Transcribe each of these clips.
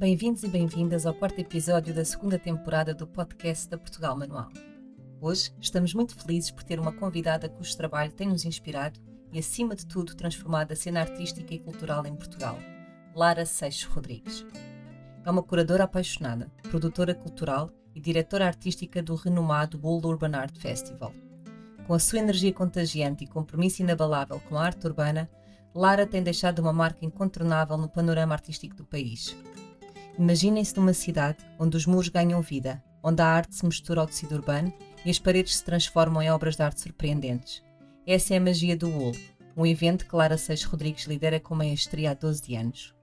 Bem-vindos e bem-vindas ao quarto episódio da segunda temporada do podcast da Portugal Manual. Hoje estamos muito felizes por ter uma convidada cujo trabalho tem nos inspirado e, acima de tudo, transformado a cena artística e cultural em Portugal, Lara Seixas Rodrigues. É uma curadora apaixonada, produtora cultural e diretora artística do renomado World Urban Art Festival. Com a sua energia contagiante e compromisso inabalável com a arte urbana, Lara tem deixado uma marca incontornável no panorama artístico do país Imaginem-se numa cidade onde os muros ganham vida, onde a arte se mistura ao tecido urbano e as paredes se transformam em obras de arte surpreendentes. Essa é a magia do Wool, um evento que Lara Seixas Rodrigues lidera com maestria há 12 anos.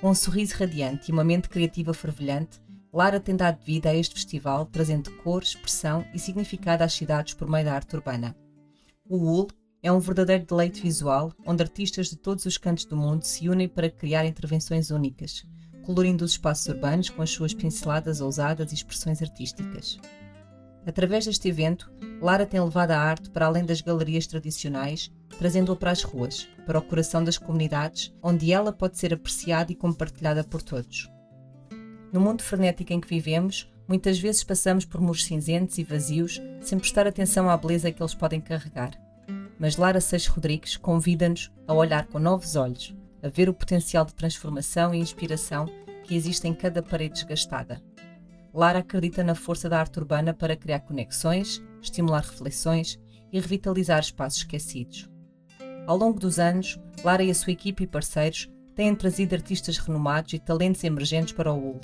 Com um sorriso radiante e uma mente criativa fervilhante, Lara tem dado vida a este festival, trazendo cor, expressão e significado às cidades por meio da arte urbana. O Wool é um verdadeiro deleite visual, onde artistas de todos os cantos do mundo se unem para criar intervenções únicas, colorindo os espaços urbanos com as suas pinceladas ousadas e expressões artísticas. Através deste evento, Lara tem levado a arte para além das galerias tradicionais, trazendo-a para as ruas, para o coração das comunidades, onde ela pode ser apreciada e compartilhada por todos. No mundo frenético em que vivemos, muitas vezes passamos por muros cinzentos e vazios sem prestar atenção à beleza que eles podem carregar. Mas Lara Seixas Rodrigues convida-nos a olhar com novos olhos, a ver o potencial de transformação e inspiração que existe em cada parede desgastada. Lara acredita na força da arte urbana para criar conexões, estimular reflexões e revitalizar espaços esquecidos. Ao longo dos anos, Lara e a sua equipe e parceiros têm trazido artistas renomados e talentos emergentes para o UL,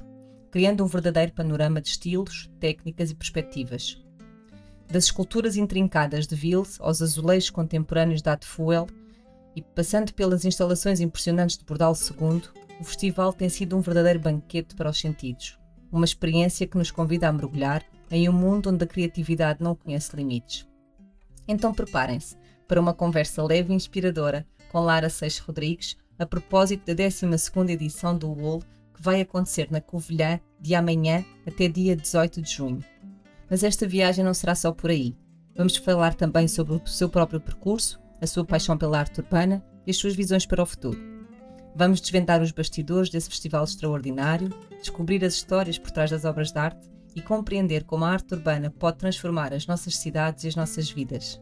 criando um verdadeiro panorama de estilos, técnicas e perspectivas. Das esculturas intrincadas de Vils aos azulejos contemporâneos da Fuel, e passando pelas instalações impressionantes de Bordal II, o festival tem sido um verdadeiro banquete para os sentidos. Uma experiência que nos convida a mergulhar em um mundo onde a criatividade não conhece limites. Então preparem-se para uma conversa leve e inspiradora com Lara Seixas Rodrigues a propósito da 12 edição do WOL que vai acontecer na Covilhã de amanhã até dia 18 de junho. Mas esta viagem não será só por aí. Vamos falar também sobre o seu próprio percurso, a sua paixão pela arte urbana e as suas visões para o futuro. Vamos desvendar os bastidores desse festival extraordinário, descobrir as histórias por trás das obras de arte e compreender como a arte urbana pode transformar as nossas cidades e as nossas vidas.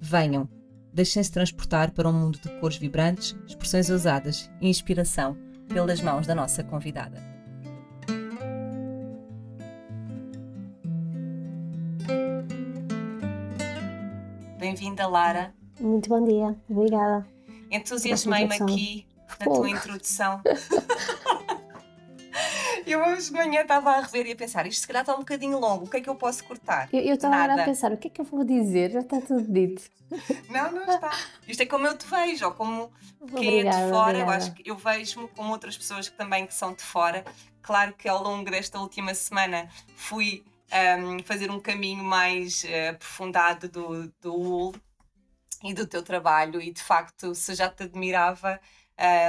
Venham, deixem-se transportar para um mundo de cores vibrantes, expressões ousadas e inspiração pelas mãos da nossa convidada. Bem-vinda, Lara. Muito bom dia, obrigada. Entusiasmei-me aqui na tua introdução. eu hoje de manhã estava a rever e a pensar, isto se calhar está um bocadinho longo, o que é que eu posso cortar? Eu estava a pensar, o que é que eu vou dizer? Já está tudo dito. Não, não está. Isto é como eu te vejo, ou como quem é de fora, obrigada. eu acho que eu vejo-me como outras pessoas que também que são de fora. Claro que ao longo desta última semana fui um, fazer um caminho mais uh, aprofundado do, do UL e do teu trabalho e de facto se já te admirava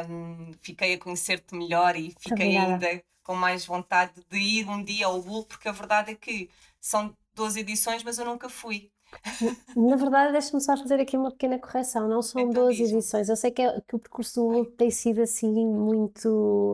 um, fiquei a conhecer-te melhor e fiquei Obrigada. ainda com mais vontade de ir um dia ao Bull porque a verdade é que são 12 edições mas eu nunca fui na verdade, deixa-me só fazer aqui uma pequena correção. Não são então, 12 edições. Eu sei que, é, que o percurso do Bull tem sido assim muito.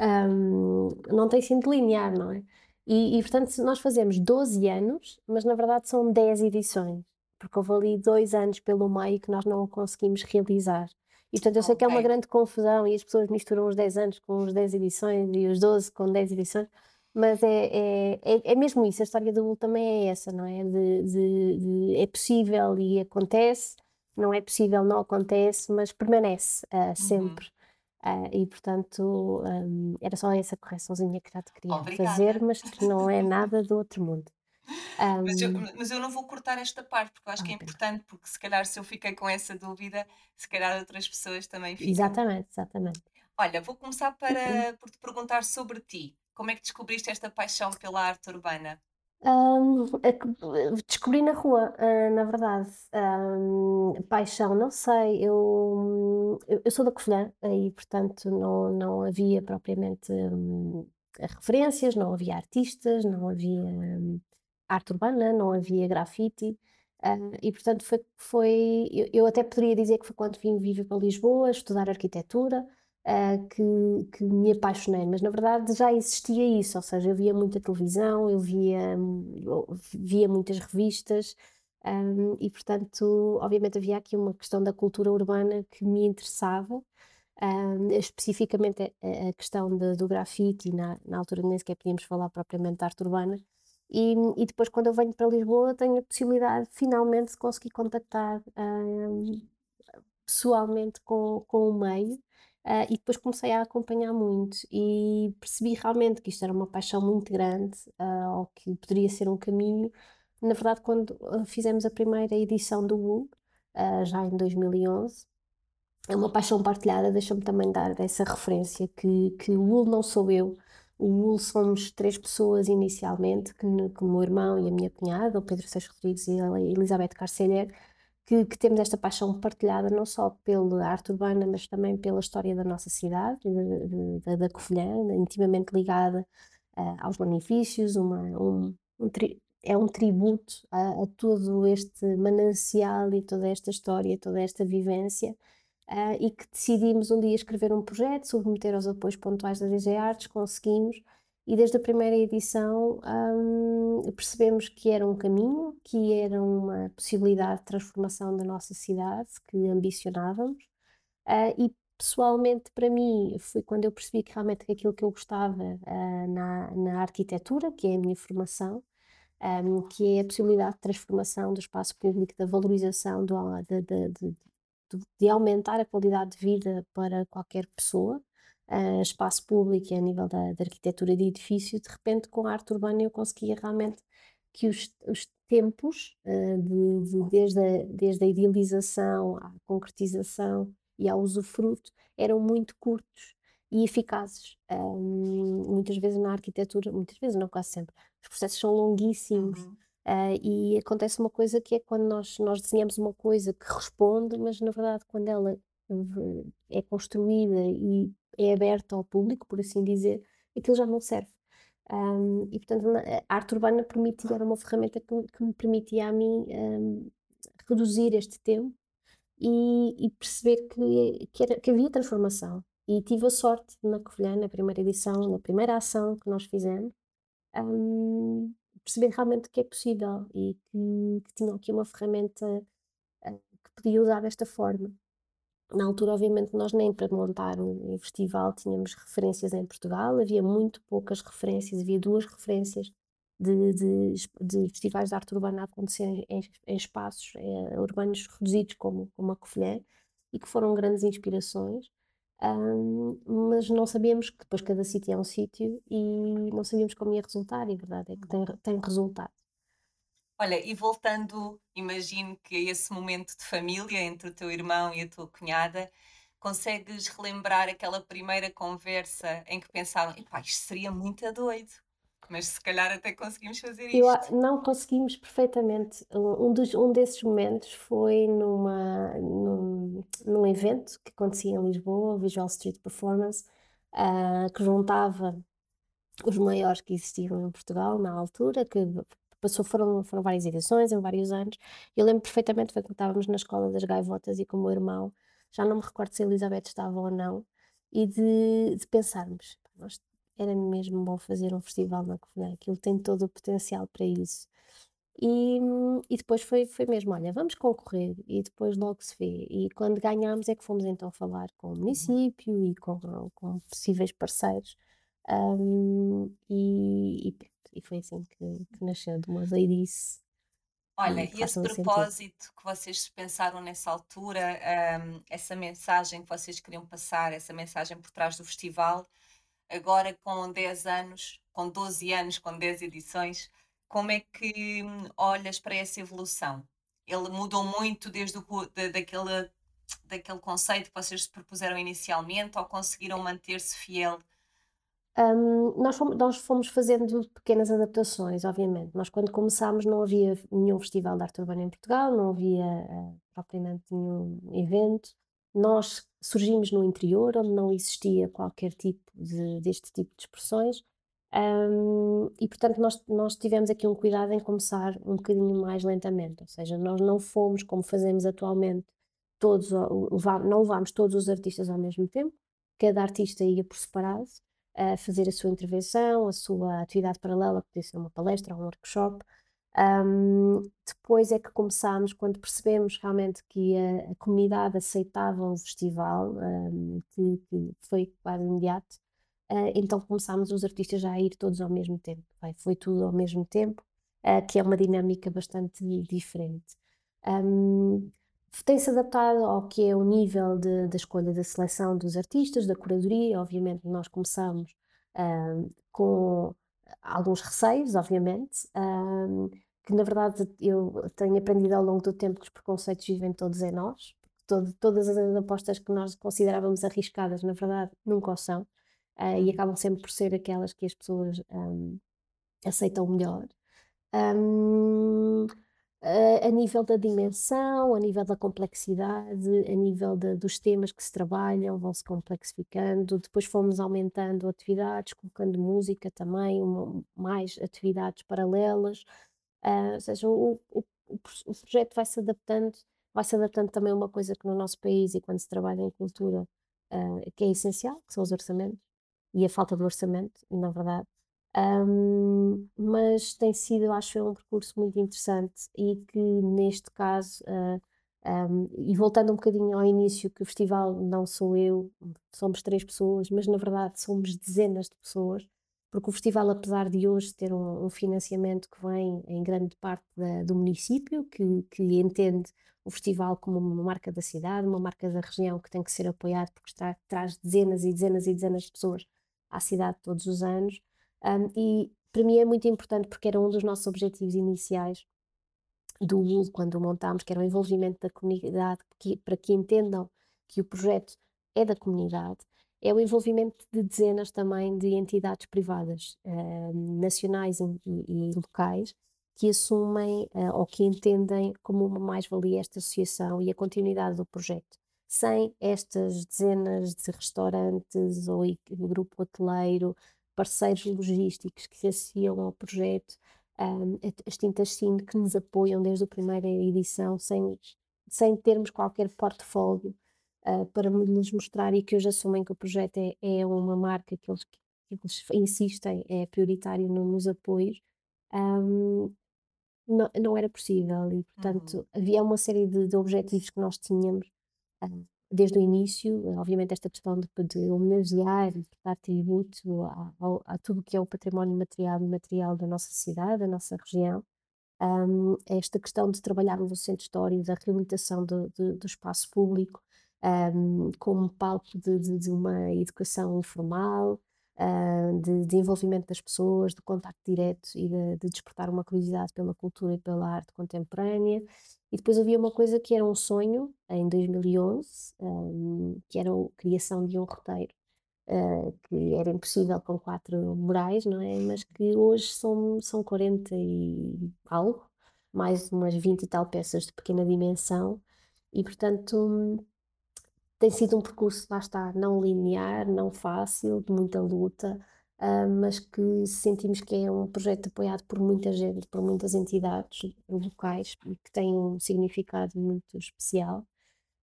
Um, não tem sido linear, não é? E, e, portanto, nós fazemos 12 anos, mas na verdade são 10 edições porque houve ali dois anos pelo meio que nós não conseguimos realizar. E portanto eu sei okay. que é uma grande confusão e as pessoas misturam os 10 anos com os 10 edições e os 12 com 10 edições, mas é, é, é, é mesmo isso, a história do Bull também é essa, não é? De, de, de, é possível e acontece, não é possível, não acontece, mas permanece uh, sempre. Uhum. Uh, e portanto um, era só essa correçãozinha que já te queria Obrigada. fazer, mas que não é nada do outro mundo. Mas eu, mas eu não vou cortar esta parte, porque eu acho que é importante, porque se calhar se eu fiquei com essa dúvida, se calhar outras pessoas também ficam. Exatamente, exatamente. Olha, vou começar para, por te perguntar sobre ti. Como é que descobriste esta paixão pela arte urbana? Um, descobri na rua, uh, na verdade. Um, paixão, não sei. Eu, eu, eu sou da Covilhã e, portanto, não, não havia propriamente um, referências, não havia artistas, não havia hum, arte urbana, não havia grafite. Uh, e portanto foi, foi eu, eu, até poderia dizer que foi quando vim viver para Lisboa estudar arquitetura uh, que, que me apaixonei, mas na verdade já existia isso, ou seja, eu via muita televisão, eu via, eu via muitas revistas um, e portanto obviamente havia aqui uma questão da cultura urbana que me interessava um, especificamente a, a questão de, do grafite, na, na altura nem sequer podíamos falar propriamente de arte urbana. E, e, depois, quando eu venho para Lisboa, tenho a possibilidade finalmente de conseguir contactar um, pessoalmente com, com o meio. Uh, e depois comecei a acompanhar muito e percebi realmente que isto era uma paixão muito grande, uh, ou que poderia ser um caminho. Na verdade, quando fizemos a primeira edição do WU, uh, já em 2011, é uma paixão partilhada, deixa-me também dar essa referência que, que o Wool não sou eu, o Wool somos três pessoas inicialmente, que, que o meu irmão e a minha cunhada, o Pedro Seixas Rodrigues e a Elizabeth Carcelher, que, que, temos esta paixão partilhada não só pela arte urbana, mas também pela história da nossa cidade, da, da Covilhã, intimamente ligada uh, aos benefícios, uma, um, um tri, é um tributo a, a todo este manancial e toda esta história, toda esta vivência uh, e que decidimos um dia escrever um projeto, submeter aos apoios pontuais da DG Artes, conseguimos, e desde a primeira edição um, percebemos que era um caminho, que era uma possibilidade de transformação da nossa cidade que ambicionávamos, uh, e pessoalmente para mim foi quando eu percebi que realmente aquilo que eu gostava uh, na, na arquitetura, que é a minha formação, um, que é a possibilidade de transformação do espaço público, da valorização do, de, de, de, aumentar a qualidade de vida para qualquer pessoa, espaço público e a nível da, da, arquitetura de edifício, de repente com a arte urbana eu conseguia realmente que os, os tempos, uh, de, de, desde, a, desde a idealização à concretização e ao usufruto, eram muito curtos e eficazes. Um, muitas vezes na arquitetura, muitas vezes, não quase sempre, os processos são longuíssimos. Uhum. Uh, e acontece uma coisa que é quando nós, nós desenhamos uma coisa que responde, mas na verdade, quando ela é construída e é aberta ao público, por assim dizer, aquilo já não serve. Um, e portanto, a arte urbana permitia, era uma ferramenta que, que me permitia a mim um, reduzir este tempo e, e perceber que, que, era, que, havia transformação. E tive a sorte na Covilhã, na primeira edição, na primeira ação que nós fizemos, um, perceber realmente que é possível e que, que tinham aqui uma ferramenta uh, que podia usar desta forma. Na altura, obviamente, nós nem para montar um festival tínhamos referências em Portugal, havia muito poucas referências, havia duas referências de, de, de festivais de arte urbana a acontecer em, em espaços eh, urbanos reduzidos como, como a Covilhã e que foram grandes inspirações. Um, mas não sabíamos que depois cada sítio é um sítio e não sabíamos como ia resultar, e a verdade é que tem, tem resultado. Olha, e voltando, imagino que a esse momento de família entre o teu irmão e a tua cunhada, consegues relembrar aquela primeira conversa em que pensaram, isto seria muito doido, mas se calhar até conseguimos fazer isto. Eu, não conseguimos perfeitamente. Um, dos, um desses momentos foi numa, num, num evento que acontecia em Lisboa, o Visual Street Performance, uh, que juntava os maiores que existiam em Portugal na altura, que passou, foram, foram várias edições, em vários anos. Eu lembro perfeitamente, foi quando estávamos na escola das gaivotas e com o meu irmão, já não me recordo se a Elizabeth estava ou não, e de, de pensarmos, nós era mesmo bom fazer um festival na Covilhã, aquilo tem todo o potencial para isso. E, e depois foi, foi mesmo, olha, vamos concorrer e depois logo se vê. E quando ganhámos é que fomos então falar com o uhum. município e com, com possíveis parceiros. Um, e, e, e, foi assim que, que nasceu de uma doidice. Olha, e esse propósito sentido. que vocês pensaram nessa altura, um, essa mensagem que vocês queriam passar, essa mensagem por trás do festival, agora com 10 anos, com 12 anos, com 10 edições, como é que hum, olhas para essa evolução? Ele mudou muito desde o, da, daquele daquele conceito que vocês se propuseram inicialmente ou conseguiram manter-se fiel? Um, nós, fomos, nós, fomos, fazendo pequenas adaptações, obviamente. Nós, quando começámos, não havia nenhum festival de arte urbana em Portugal, não havia uh, propriamente nenhum evento. Nós surgimos no interior, onde não existia qualquer tipo de, deste tipo de expressões, um, e portanto nós, nós tivemos aqui um cuidado em começar um bocadinho mais lentamente, ou seja, nós não fomos como fazemos atualmente, todos, não levámos todos os artistas ao mesmo tempo, cada artista ia por separado, a fazer a sua intervenção, a sua atividade paralela, que podia ser uma palestra ou um workshop. Um, depois é que começámos, quando percebemos realmente que a, a comunidade aceitava o festival, um, que, que, foi quase imediato, uh, então começámos os artistas já a ir todos ao mesmo tempo. Foi tudo ao mesmo tempo, uh, que é uma dinâmica bastante diferente. Um, tem-se adaptado ao que é o nível de, da escolha da seleção dos artistas, da curadoria. Obviamente, nós começamos um, com alguns receios, obviamente, um, que na verdade eu tenho aprendido ao longo do tempo que os preconceitos vivem todos em nós. Todo, todas as apostas que nós considerávamos arriscadas, na verdade, nunca o são. Uh, e uhum. acabam sempre por ser aquelas que as pessoas um, aceitam melhor. Um, a nível da dimensão, a nível da complexidade, a nível de, dos temas que se trabalham, vão-se complexificando. Depois fomos aumentando atividades, colocando música também, uma, mais atividades paralelas. Uh, ou seja, o, o, o, projeto vai se adaptando, vai se adaptando também a uma coisa que no nosso país e quando se trabalha em cultura, uh, que é essencial, que são os orçamentos e a falta de orçamento, na verdade. Um, mas tem sido, acho eu, um percurso muito interessante e que neste caso, uh, ah, um, e voltando um bocadinho ao início, que o festival não sou eu, somos três pessoas, mas na verdade somos dezenas de pessoas, porque o festival, apesar de hoje ter um, um financiamento que vem em grande parte da, do município, que, que entende o festival como uma marca da cidade, uma marca da região que tem que ser apoiado porque está, traz dezenas e dezenas e dezenas de pessoas à cidade todos os anos. Um, e para mim é muito importante porque era um dos nossos objetivos iniciais do UL quando o montámos, que era o envolvimento da comunidade, que, para que entendam que o projeto é da comunidade, é o envolvimento de dezenas também de entidades privadas, uh, nacionais e, e, locais, que assumem uh, ou que entendem como uma mais-valia esta associação e a continuidade do projeto. Sem estas dezenas de restaurantes ou grupo hoteleiro, parceiros logísticos que se associam ao projeto, um, as tintas Cine que nos apoiam desde a primeira edição, sem, sem termos qualquer portfólio uh, para lhes mostrar e que hoje assumem que o projeto é, é uma marca que eles, que eles insistem, é prioritário no, nos apoios. Um, não, não, era possível e portanto uhum. havia uma série de, de, objetivos que nós tínhamos uh, desde o início, obviamente esta questão de, de homenagear e dar tributo a, a, a, tudo que é o património material e imaterial da nossa cidade, da nossa região, um, esta questão de trabalharmos no centro histórico, da reabilitação do, do, do espaço público um, como palco de, de, de, uma educação informal, uh, de, de, envolvimento das pessoas, de contacto direto e de, de despertar uma curiosidade pela cultura e pela arte contemporânea. E depois havia uma coisa que era um sonho, em 2011, um, que era a criação de um roteiro, uh, que era impossível com quatro morais, não é? Mas que hoje são, são 40 e algo, mais umas 20 e tal peças de pequena dimensão, e portanto tem sido um percurso, lá está, não linear, não fácil, de muita luta, uh, mas que sentimos que é um projeto apoiado por muita gente, por muitas entidades locais e que tem um significado muito especial.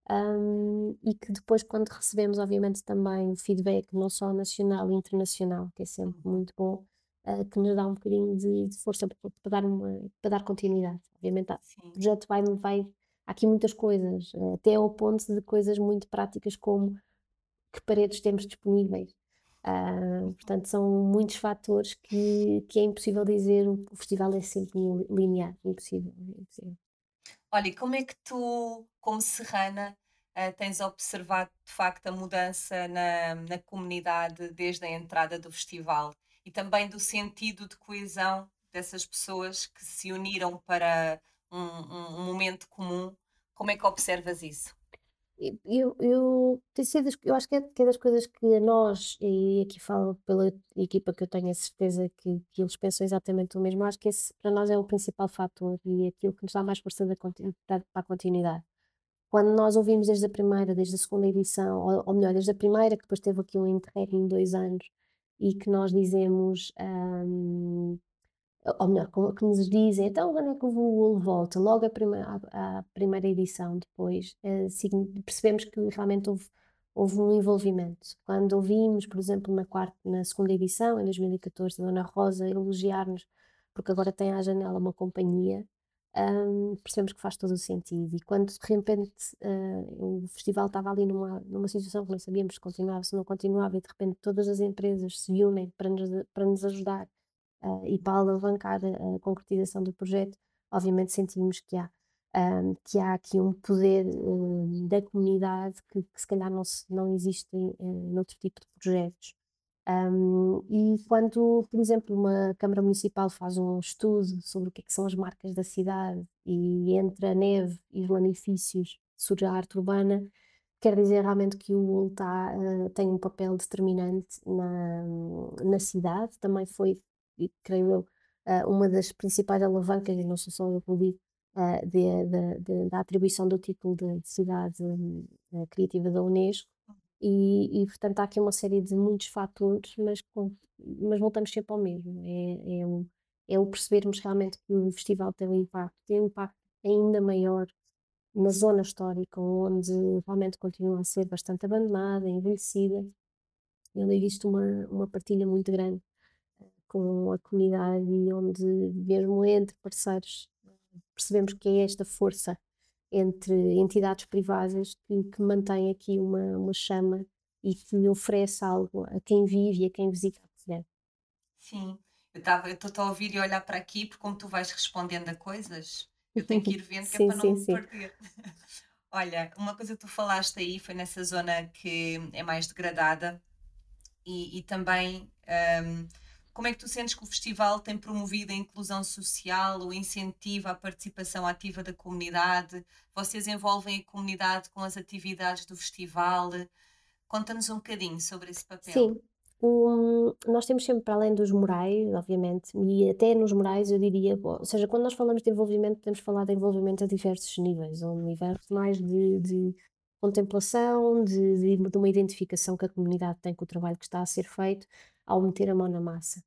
Um, e que depois, quando recebemos, obviamente, também feedback, não só nacional e internacional, que é sempre uhum. muito bom, uh, que nos dá um bocadinho de, de força para, para, dar uma, para dar continuidade. Obviamente, Sim. o projeto vai, vai há aqui muitas coisas, até ao ponto de coisas muito práticas como que paredes temos disponíveis. Uh, portanto, são muitos fatores que, que é impossível dizer o festival é sempre linear, impossível. impossível. Olha, como é que tu, como serrana, uh, tens observado de facto a mudança na, na comunidade desde a entrada do festival e também do sentido de coesão dessas pessoas que se uniram para um, um, um momento comum. Como é que observas isso? eu, eu, eu acho que é, que é das coisas que nós, e aqui falo pela equipa que eu tenho a certeza que, que eles pensam exatamente o mesmo, acho que esse para nós é o principal fator e aquilo que nos dá mais força da, para a continuidade. Quando nós ouvimos desde a primeira, desde a segunda edição, ou, ou melhor, desde a primeira, que depois teve aqui um interregno de dois anos, e que nós dizemos, um, ou melhor, que nos dizem, então quando é que o voo volta? Logo a primeira, a, primeira edição depois, é, percebemos que realmente houve, houve um envolvimento. Quando ouvimos, por exemplo, na, quarta, na segunda edição, em 2014, a Dona Rosa elogiar-nos, porque agora tem à janela uma companhia, um, percebemos que faz todo o sentido. E quando de repente uh, o festival estava ali numa, numa situação que não sabíamos se continuava, se não continuava, e de repente todas as empresas se unem para nos, para nos ajudar uh, e para alavancar a, concretização do projeto, obviamente sentimos que há, um, que há aqui um poder um, da comunidade que, que, se calhar não, se, não existe em, em outro tipo de projetos. Um, e quando, por exemplo, uma Câmara Municipal faz um estudo sobre o que, é que são as marcas da cidade e entre a neve e os lanifícios surge a arte urbana, quer dizer realmente que o UL uh, tem um papel determinante na, na cidade. Também foi creio eu, uh, uma das principais alavancas, e não sou só eu que de, de, de, da atribuição do título de, cidade uh, criativa da Unesco. E, e, portanto há aqui uma série de muitos fatores, mas, com, mas voltamos sempre ao mesmo. É, é, um, é o percebermos realmente que o festival tem um impacto, tem um impacto ainda maior na zona histórica, onde realmente continua a ser bastante abandonada, envelhecida. Eu li isto uma, uma partilha muito grande com a comunidade e onde, mesmo entre parceiros, percebemos que é esta força entre entidades privadas que, que mantém aqui uma, uma chama e que oferece algo a quem vive e a quem visita a Covilhã. Sim, eu estou a ouvir e olhar para aqui, porque como tu vais respondendo a coisas, eu tenho que ir vendo que é sim, é para não sim, me sim. perder. Olha, uma coisa que tu falaste aí foi nessa zona que é mais degradada e, e também um, como é que tu sentes que o festival tem promovido a inclusão social, o incentivo à participação ativa da comunidade? Vocês envolvem a comunidade com as atividades do festival? Conta-nos um bocadinho sobre esse papel. Sim, um, nós temos sempre, para além dos morais, obviamente, e até nos morais eu diria, ou seja, quando nós falamos de envolvimento, temos falar de envolvimento a diversos níveis, um universo mais de, de contemplação, de, de, de, uma identificação que a comunidade tem com o trabalho que está a ser feito, ao meter a mão na massa.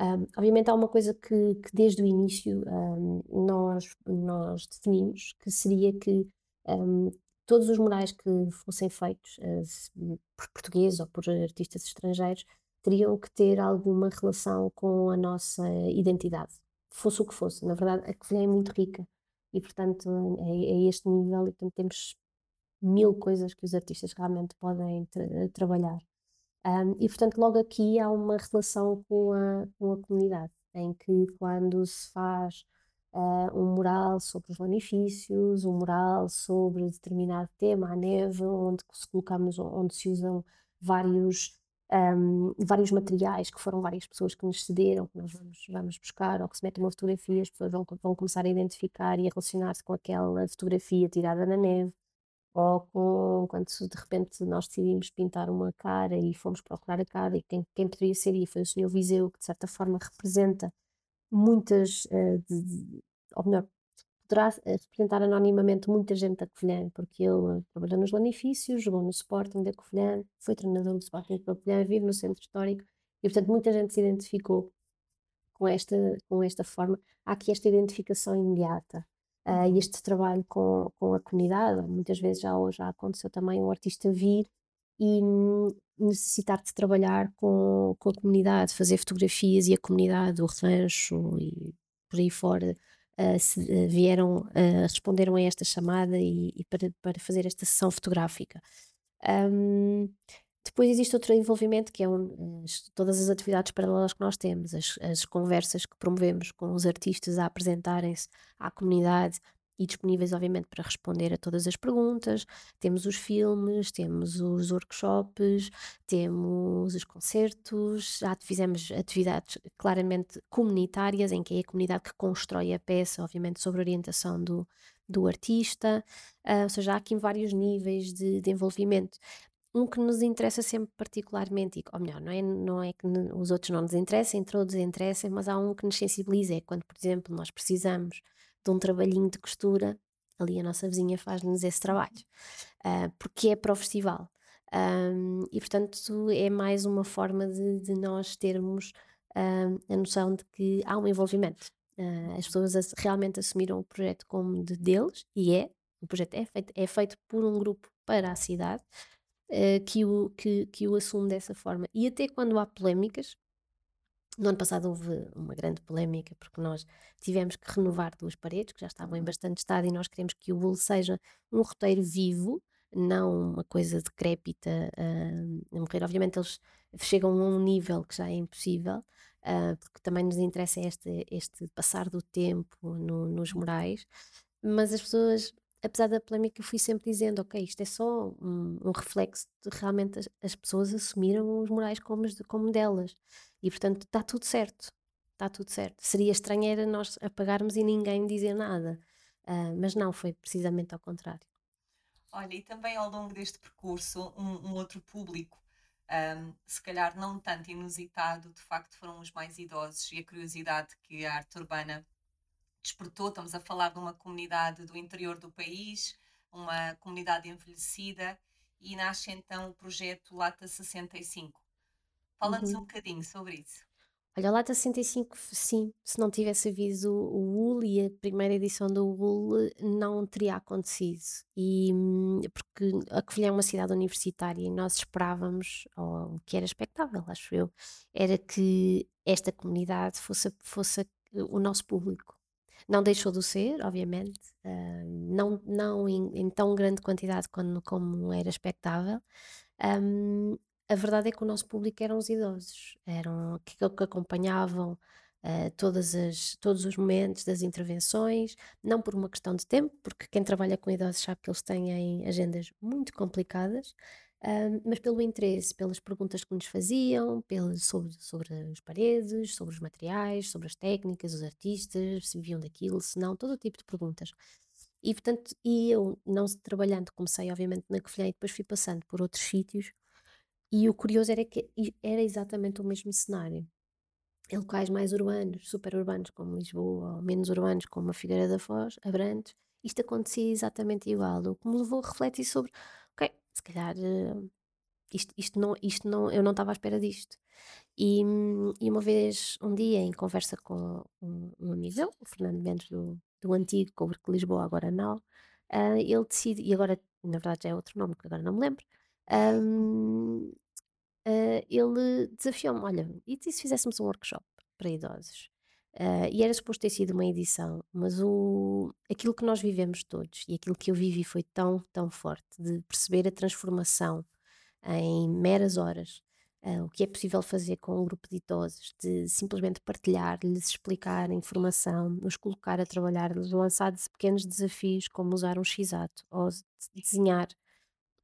Um, obviamente há uma coisa que, que desde o início um, nós, nós definimos, que seria que um, todos os murais que fossem feitos uh, por portugueses ou por artistas estrangeiros teriam que ter alguma relação com a nossa identidade, fosse o que fosse. Na verdade, a Covilhã é muito rica e, portanto, é, é este nível e, portanto, temos mil coisas que os artistas realmente podem tra trabalhar. Um, e, portanto, logo aqui há uma relação com a, com a comunidade, em que quando se faz uh, um mural sobre os lanifícios, um mural sobre determinado tema, a neve, onde se colocamos, onde se usam vários, um, vários materiais que foram várias pessoas que nos cederam, que nós vamos, vamos buscar, ou que se mete uma fotografia, as pessoas vão, vão começar a identificar e a relacionar-se com aquela fotografia tirada na neve ou com, quando de repente nós decidimos pintar uma cara e fomos procurar a cara e quem, quem poderia ser e foi o Sr. Viseu que de certa forma representa muitas, uh, de, ou melhor, poderá eh, representar anonimamente muita gente da Covilhã, porque ele trabalhou nos lanifícios, jogou no Sporting da Covilhã, foi treinador do Sporting da Covilhã, vive no centro histórico e portanto muita gente se identificou com esta, com esta forma. Há aqui esta identificação imediata uh, este trabalho com, com a comunidade. Muitas vezes já, já aconteceu também um artista vir e necessitar de trabalhar com, com a comunidade, fazer fotografias e a comunidade, o rancho e por aí fora uh, se, uh, vieram, uh, responderam a esta chamada e, e, para, para fazer esta sessão fotográfica. Um, depois existe outro envolvimento que é um, todas as atividades paralelas que nós temos, as, as conversas que promovemos com os artistas a apresentarem-se à comunidade e disponíveis, obviamente, para responder a todas as perguntas. Temos os filmes, temos os workshops, temos os concertos, já fizemos atividades claramente comunitárias, em que é a comunidade que constrói a peça, obviamente, sobre orientação do, do artista, uh, ou seja, há aqui vários níveis de, de envolvimento um que nos interessa sempre particularmente, ou melhor, não é, não é que os outros não nos interessem, todos interessem, mas há um que nos sensibiliza, é quando, por exemplo, nós precisamos de um trabalhinho de costura, ali a nossa vizinha faz-nos esse trabalho, uh, porque é para o festival. Um, e portanto é mais uma forma de, de nós termos a noção de que há um envolvimento. Uh, as pessoas realmente assumiram o projeto como de deles, e é, o projeto é feito, é feito por um grupo para a cidade, uh, que, o, que, que o assume dessa forma. E até quando há polémicas, no ano passado houve uma grande polémica porque nós tivemos que renovar duas paredes que já estavam em bastante estado e nós queremos que o bolo seja um roteiro vivo, não uma coisa decrépita uh, a morrer. Obviamente eles chegam a um nível que já é impossível, uh, porque também nos interessa este, este passar do tempo no, nos morais, mas as pessoas apesar da polémica, eu fui sempre dizendo: ok, isto é só um, um reflexo de realmente as, as, pessoas assumiram os morais como, como delas. E portanto está tudo certo. Está tudo certo. Seria estranho era nós apagarmos e ninguém dizer nada. Uh, mas não, foi precisamente ao contrário. Olha, e também ao longo deste percurso, um, um outro público, um, se calhar não tanto inusitado, de facto foram os mais idosos e a curiosidade que a arte urbana despertou. Estamos a falar de uma comunidade do interior do país, uma comunidade envelhecida, e nasce então o projeto Lata 65. Fala-nos uhum. um bocadinho sobre isso. Olha, Lata 65, sim, se não tivesse havido o UL e a primeira edição do UL, não teria acontecido. E hum, porque a Covilhã é uma cidade universitária e nós esperávamos, ou o que era expectável, acho eu, era que esta comunidade fosse, fosse o nosso público. Não deixou de ser, obviamente, uh, não, não em, em, tão grande quantidade quando, como era expectável. Um, a verdade é que o nosso público eram os idosos, eram que, que acompanhavam uh, todas as, todos os momentos das intervenções, não por uma questão de tempo, porque quem trabalha com idosos sabe que eles têm agendas muito complicadas, mas pelo interesse, pelas perguntas que nos faziam, pelo, sobre, sobre as paredes, sobre os materiais, sobre as técnicas, os artistas, se viviam daquilo, se não, todo tipo de perguntas. E portanto, e eu, não trabalhando, comecei obviamente na Covilhã e depois fui passando por outros sítios, e o curioso era que era exatamente o mesmo cenário. Em locais mais urbanos, super urbanos como Lisboa, ou menos urbanos como a Figueira da Foz, Abrantes, isto acontecia exatamente igual, o que me levou a refletir sobre se calhar uh, isto, isto, não, isto não, eu não estava à espera disto. E, e uma vez, um dia, em conversa com um, um amigo o Fernando Mendes do, do antigo Cobre Lisboa, agora não, uh, ele decide, e agora, na verdade já é outro nome, que agora não me lembro, um, uh, eh, ele desafiou-me: olha, e se fizéssemos um workshop para idosos? Uh, e era suposto ter sido uma edição, mas o, aquilo que nós vivemos todos e aquilo que eu vivi foi tão, tão forte de perceber a transformação em meras horas, uh, o que é possível fazer com um grupo de idosos, de simplesmente partilhar, lhes explicar informação, os colocar a trabalhar, lhes lançar pequenos desafios, como usar um x-ato ou desenhar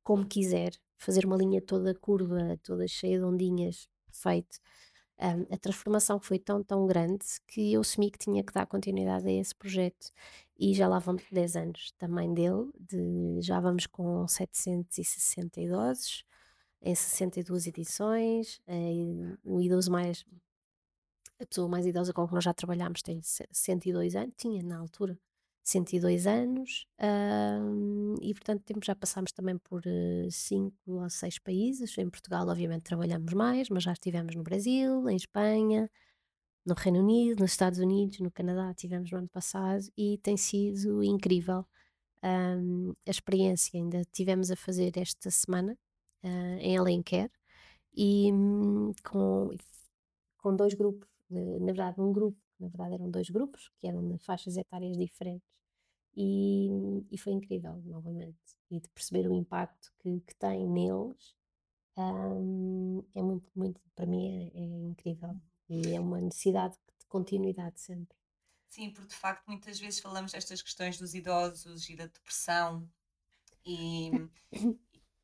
como quiser, fazer uma linha toda curva, toda cheia de ondinhas, perfeito um, a transformação foi tão, tão grande que eu assumi que tinha que dar continuidade a esse projeto. E já lá vamos 10 anos também dele, de, já vamos com 760 idosos, em 62 edições. Eh, o idoso mais, a pessoa mais idosa com que nós já trabalhámos tem 102 anos, tinha na altura 102 anos um, e portanto temos, já passámos também por 5 uh, ou 6 países, em Portugal obviamente trabalhamos mais, mas já estivemos no Brasil, em Espanha, no Reino Unido, nos Estados Unidos, no Canadá, tivemos no ano passado e tem sido incrível. Um, a experiência, ainda tivemos a fazer esta semana uh, em Alenquer e um, com, com dois grupos, na verdade um grupo na verdade eram dois grupos, que eram de faixas etárias diferentes, e, e foi incrível, novamente, e de perceber o impacto que, que tem neles, um, é muito, muito, para mim é, é incrível, e é uma necessidade de continuidade sempre. Sim, porque de facto muitas vezes falamos destas questões dos idosos e da depressão e,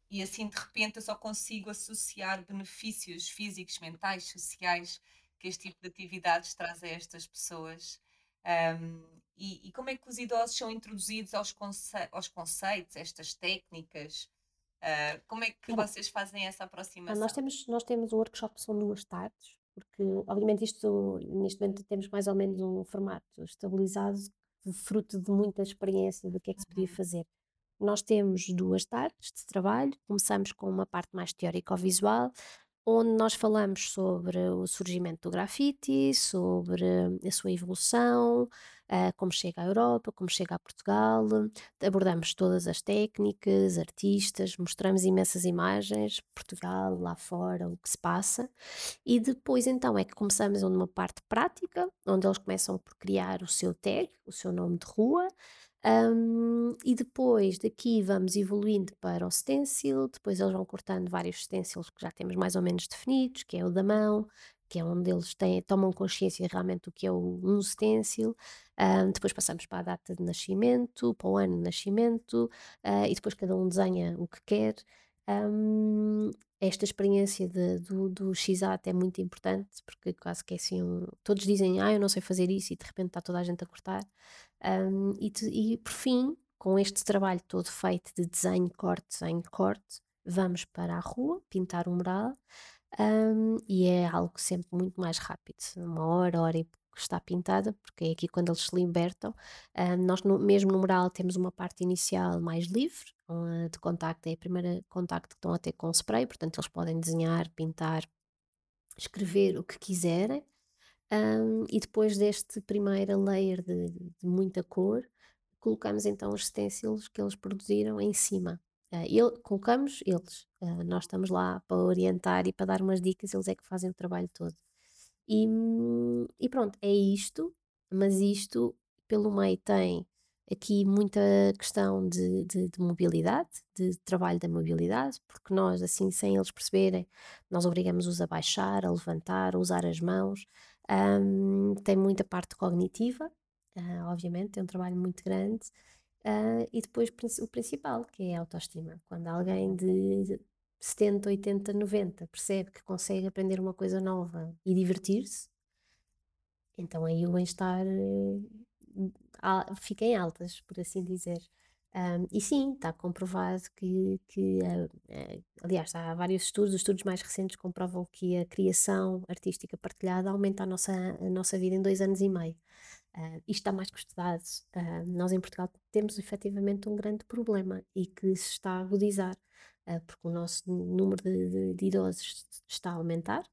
e assim de repente eu só consigo associar benefícios físicos, mentais, sociais que este tipo de atividades traz a estas pessoas. Um, E, e, como é que os idosos são introduzidos aos, conce aos conceitos, estas técnicas? Uh, como é que vocês fazem essa aproximação? Nós temos, nós temos um workshop, são duas tardes, porque obviamente isto, neste momento temos mais ou menos um formato estabilizado, fruto de muita experiência do que é que se podia uhum. fazer. Nós temos duas tardes de trabalho, começamos com uma parte mais teórico-visual, onde nós falamos sobre o surgimento do grafite, sobre a sua evolução, uh, como chega à Europa, como chega a Portugal, abordamos todas as técnicas, artistas, mostramos imensas imagens, Portugal, lá fora, o que se passa, e depois então é que começamos numa parte prática, onde eles começam por criar o seu tag, o seu nome de rua, um, e depois daqui vamos evoluindo para o stencil, depois eles vão cortando vários stencils que já temos mais ou menos definidos, que é o da mão, que é onde eles têm, tomam consciência realmente do que é o, um stencil. Um, depois passamos para a data de nascimento, para o ano de nascimento, uh, e depois cada um desenha o que quer. Um, esta experiência de, do, do XAT é muito importante porque quase que é assim, um, todos dizem, ah, eu não sei fazer isso, e de repente está toda a gente a cortar. Um, e, te, e por fim, com este trabalho todo feito de desenho, corte, desenho, corte, vamos para a rua pintar um mural um, e é algo sempre muito mais rápido, uma hora, hora e está pintada, porque é aqui quando eles se libertam. Nós, no, mesmo no mural, temos uma parte inicial mais livre, de contacto, é a primeira contacto que estão a ter com o spray, portanto eles podem desenhar, pintar, escrever o que quiserem. Um, e depois deste primeira layer de, de, muita cor, colocamos então os stencils que eles produziram em cima. Uh, ele, colocamos eles, uh, nós estamos lá para orientar e para dar umas dicas, eles é que fazem o trabalho todo. E, e pronto, é isto, mas isto pelo meio tem aqui muita questão de, de, de, mobilidade, de trabalho da mobilidade, porque nós, assim, sem eles perceberem, nós obrigamos-os a baixar, a levantar, a usar as mãos. Um, tem muita parte cognitiva, uh, obviamente, é um trabalho muito grande. Uh, e depois o principal, que é a autoestima. Quando alguém de 70, 80, 90 percebe que consegue aprender uma coisa nova e divertir-se, então aí o bem-estar uh, fica em altas, por assim dizer. Um, e sim, está comprovado que, que uh, uh, aliás, há vários estudos, os estudos mais recentes comprovam que a criação artística partilhada aumenta a nossa, a nossa vida em dois anos e meio. Uh, isto está mais que estudado. nós em Portugal temos efetivamente um grande problema e que se está a agudizar, porque o nosso número de, de, de idosos está a aumentar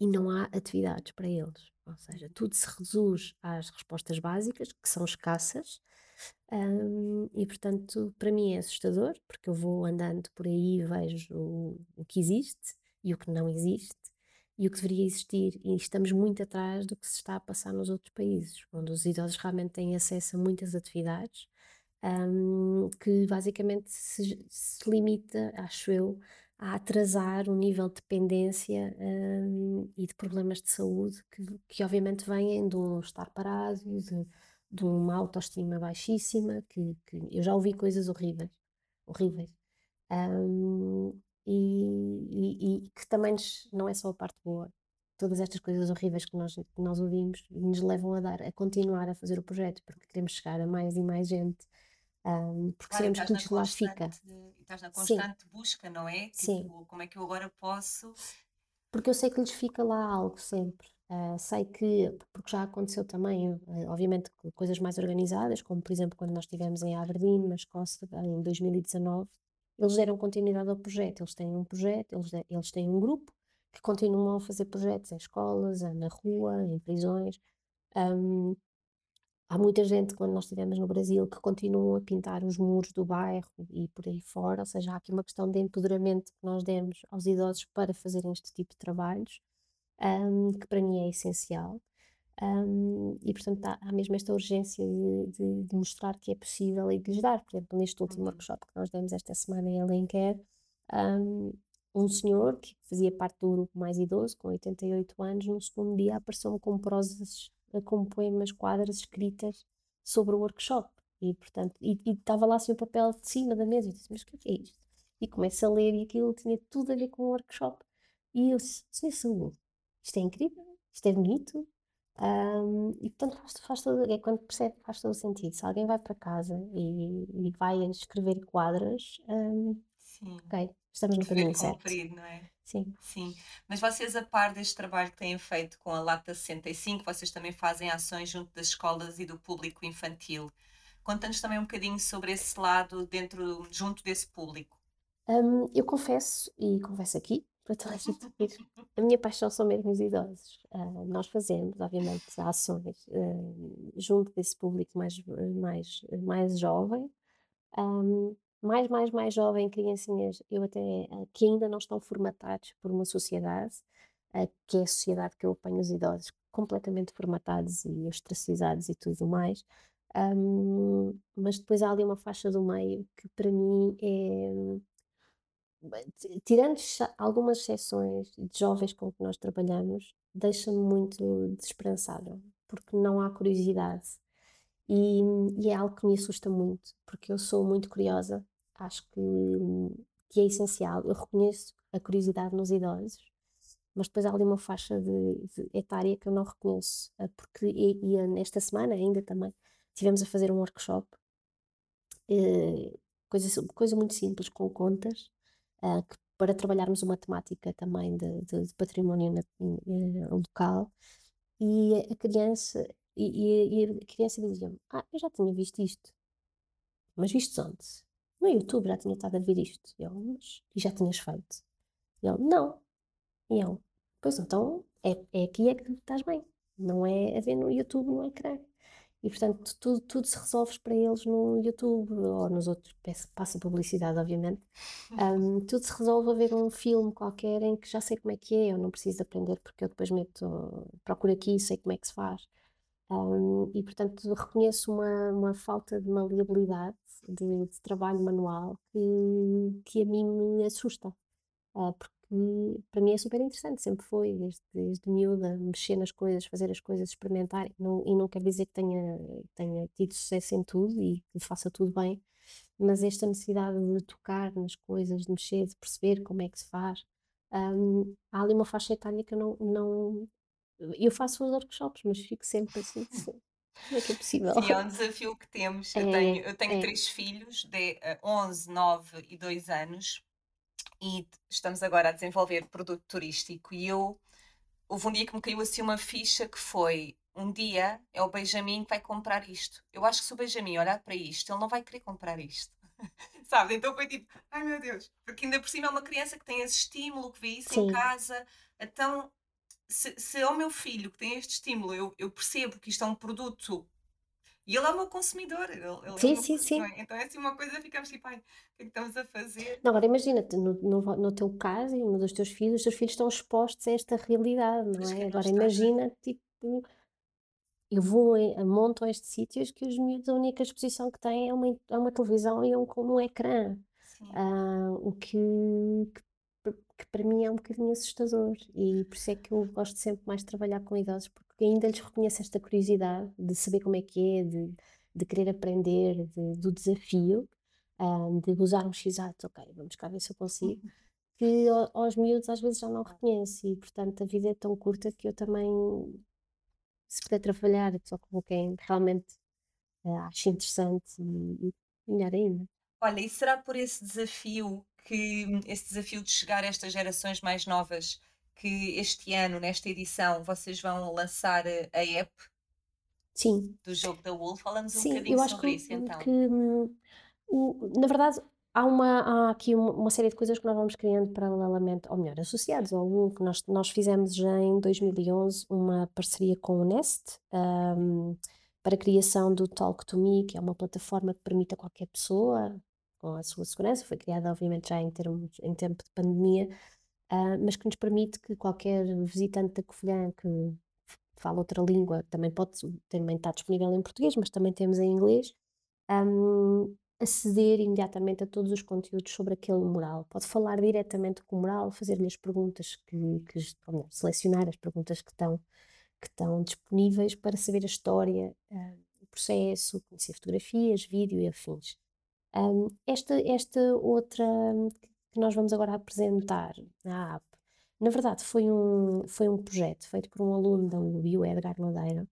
e não há atividades para eles. Ou seja, tudo se reduz às respostas básicas, que são escassas, um, e portanto, para mim é assustador, porque eu vou andando por aí e vejo o, o que existe e o que não existe e o que deveria existir, e estamos muito atrás do que se está a passar nos outros países, onde os idosos realmente têm acesso a muitas atividades, um, que basicamente se, se, limita, acho eu, a atrasar o nível de dependência um, e de problemas de saúde que, que obviamente vêm de um estar parado, de, de uma autoestima baixíssima, que, que, eu já ouvi coisas horríveis, horríveis. Um, e, e, e, que também não é só a parte boa. Todas estas coisas horríveis que nós, que nós ouvimos nos levam a dar, a continuar a fazer o projeto, porque queremos chegar a mais e mais gente um, porque claro, sabemos que tudo lá fica. Estás na constante Sim. busca, não é? Tipo, Sim. como é que eu agora posso. Porque eu sei que lhes fica lá algo sempre. Uh, sei que, porque já aconteceu também, uh, obviamente, coisas mais organizadas, como por exemplo quando nós estivemos em Aberdeen, na Escócia, em 2019, eles deram continuidade ao projeto. Eles têm um projeto, eles, de, eles têm um grupo que continuam a fazer projetos em escolas, na rua, em prisões. Um, Há muita gente, quando nós estivemos no Brasil, que continuam a pintar os muros do bairro e por aí fora, ou seja, há aqui uma questão de empoderamento que nós demos aos idosos para fazerem este tipo de trabalhos, um, que para mim é essencial. Um, e portanto há, há, mesmo esta urgência de, de, de, mostrar que é possível e de lhes dar. Por exemplo, neste último uhum. workshop que nós demos esta semana em Alenquer, um, um senhor que fazia parte do grupo mais idoso, com 88 anos, no segundo dia apareceu-me com prosas com poemas, quadras escritas sobre o workshop. E, portanto, e estava lá assim o papel de cima da mesa. E disse, mas o que é, é isto? E começo a ler e aquilo tinha tudo a ver com o workshop. E eu disse, Senhor Saúl, isto é incrível, isto é bonito, Um, e portanto faz, faz todo, é quando percebe que faz todo o sentido. Se alguém vai para casa e, e vai escrever quadras, um, Sim. ok, estamos no caminho certo. não é? Sim. Sim. Mas vocês, a par deste trabalho que têm feito com a Lata 65, vocês também fazem ações junto das escolas e do público infantil. Conta-nos também um bocadinho sobre esse lado dentro, junto desse público. Um, eu confesso, e confesso aqui, para toda a gente ouvir, a minha paixão são mesmo os idosos. Uh, nós fazemos, obviamente, ações uh, junto desse público mais, mais, mais jovem. Um, mais, mais, mais jovem, criancinhas, eu até, uh, que ainda não estão formatados por uma sociedade, que é a sociedade que eu apanho os idosos completamente formatados e ostracizados e tudo mais. Um, mas depois há ali uma faixa do meio que para mim é tirando algumas exceções de jovens com que nós trabalhamos, deixa-me muito desesperançada, porque não há curiosidade. E, e, é algo que me assusta muito, porque eu sou muito curiosa, acho que, que é essencial. Eu reconheço a curiosidade nos idosos, mas depois há ali uma faixa de, de etária que eu não reconheço, eh, porque e, e nesta semana ainda também tivemos a fazer um workshop, eh, coisa, coisa muito simples, com contas, uh, que, para trabalharmos uma temática também de, de, de património na, uh, local. E a criança, e, e a criança dizia-me: Ah, eu já tinha visto isto. Mas visto onde? No YouTube já tinha estado a ver isto. Eu, mas, e já tinhas feito? Ele, não. E eu, pois então, é, é aqui é que estás bem. Não é a ver no YouTube, no ecrã. E portanto, tudo, tudo se resolve para eles no YouTube ou nos outros, passa publicidade, obviamente. Um, tudo se resolve a ver um filme qualquer em que já sei como é que é, eu não preciso aprender porque eu depois meto, procuro aqui e sei como é que se faz. Um, e portanto, reconheço uma, uma falta de maleabilidade de, de trabalho manual que, que a mim me assusta. Uh, porque para mim é super interessante, sempre foi, desde, desde miúda, mexer nas coisas, fazer as coisas, experimentar, não, e não quer dizer que tenha, tenha tido sucesso em tudo e que faça tudo bem, mas esta necessidade de tocar nas coisas, de mexer, de perceber como é que se faz, um, há ali uma faixa etária que eu não, não eu faço os workshops, mas fico sempre assim, como é que é possível? Sim, é um desafio que temos. É, eu tenho, eu tenho é. três filhos de 11, eh, 9 e 2 anos e estamos agora a desenvolver produto turístico e eu houve um dia que me caiu assim uma ficha que foi um dia é o Benjamin que vai comprar isto. Eu acho que se o Benjamin olhar para isto, ele não vai querer comprar isto. Sabe? Então foi tipo, ai meu Deus, porque ainda por cima é uma criança que tem esse estímulo, que vê isso Sim. em casa. Então, se, se é o meu filho que tem este estímulo, eu, eu percebo que isto é um produto e ele é o meu consumidor. Ele, ele sim, é sim, sim. Então é assim uma coisa, ficamos tipo, ai, o que é que estamos a fazer? Não, agora imagina-te, no, no, no, teu caso e no dos teus filhos, os teus filhos estão expostos a esta realidade, não é? Agora imagina, tipo, eu vou, a, monto a estes sítios que os miúdos, a única exposição que têm é uma, é uma televisão e um, um ecrã. Uh, o que, que, que, para mim é um bocadinho assustador e por isso é que eu gosto sempre mais de trabalhar com idosos, porque ainda lhes reconhece esta curiosidade de saber como é que é, de, de querer aprender, de, do desafio, um, de usar um x ok, vamos cá ver se eu consigo, uhum. que aos miúdos às vezes já não reconhece e portanto a vida é tão curta que eu também, se puder trabalhar só com quem realmente uh, acho interessante e, e melhor ainda. Olha, e será por esse desafio que esse desafio de chegar a estas gerações mais novas que este ano, nesta edição, vocês vão lançar a app Sim. do jogo da Wolf. Falamos um Sim, bocadinho sobre que, isso então. Que, hum, na verdade, há, uma, há aqui uma, série de coisas que nós vamos criando paralelamente, ou melhor, associados ao Wolf. Nós, nós fizemos já em 2011 uma parceria com o Nest um, para a criação do Talk to Me, que é uma plataforma que permite a qualquer pessoa, com a sua segurança, foi criada obviamente já em, termos, em tempo de pandemia, uh, mas que nos permite que qualquer visitante da Covilhã que fala outra língua, também pode, também está disponível em português, mas também temos em inglês, um, aceder imediatamente a todos os conteúdos sobre aquele mural. Pode falar diretamente com o mural, fazer-lhe as perguntas que, que selecionar as perguntas que estão, que estão disponíveis para saber a história, uh, o processo, conhecer fotografias, vídeo e afins. Um, esta, esta outra que nós vamos agora apresentar na app Na verdade, foi um, foi um projeto feito por um aluno da UBI, o Edgar Ladeira,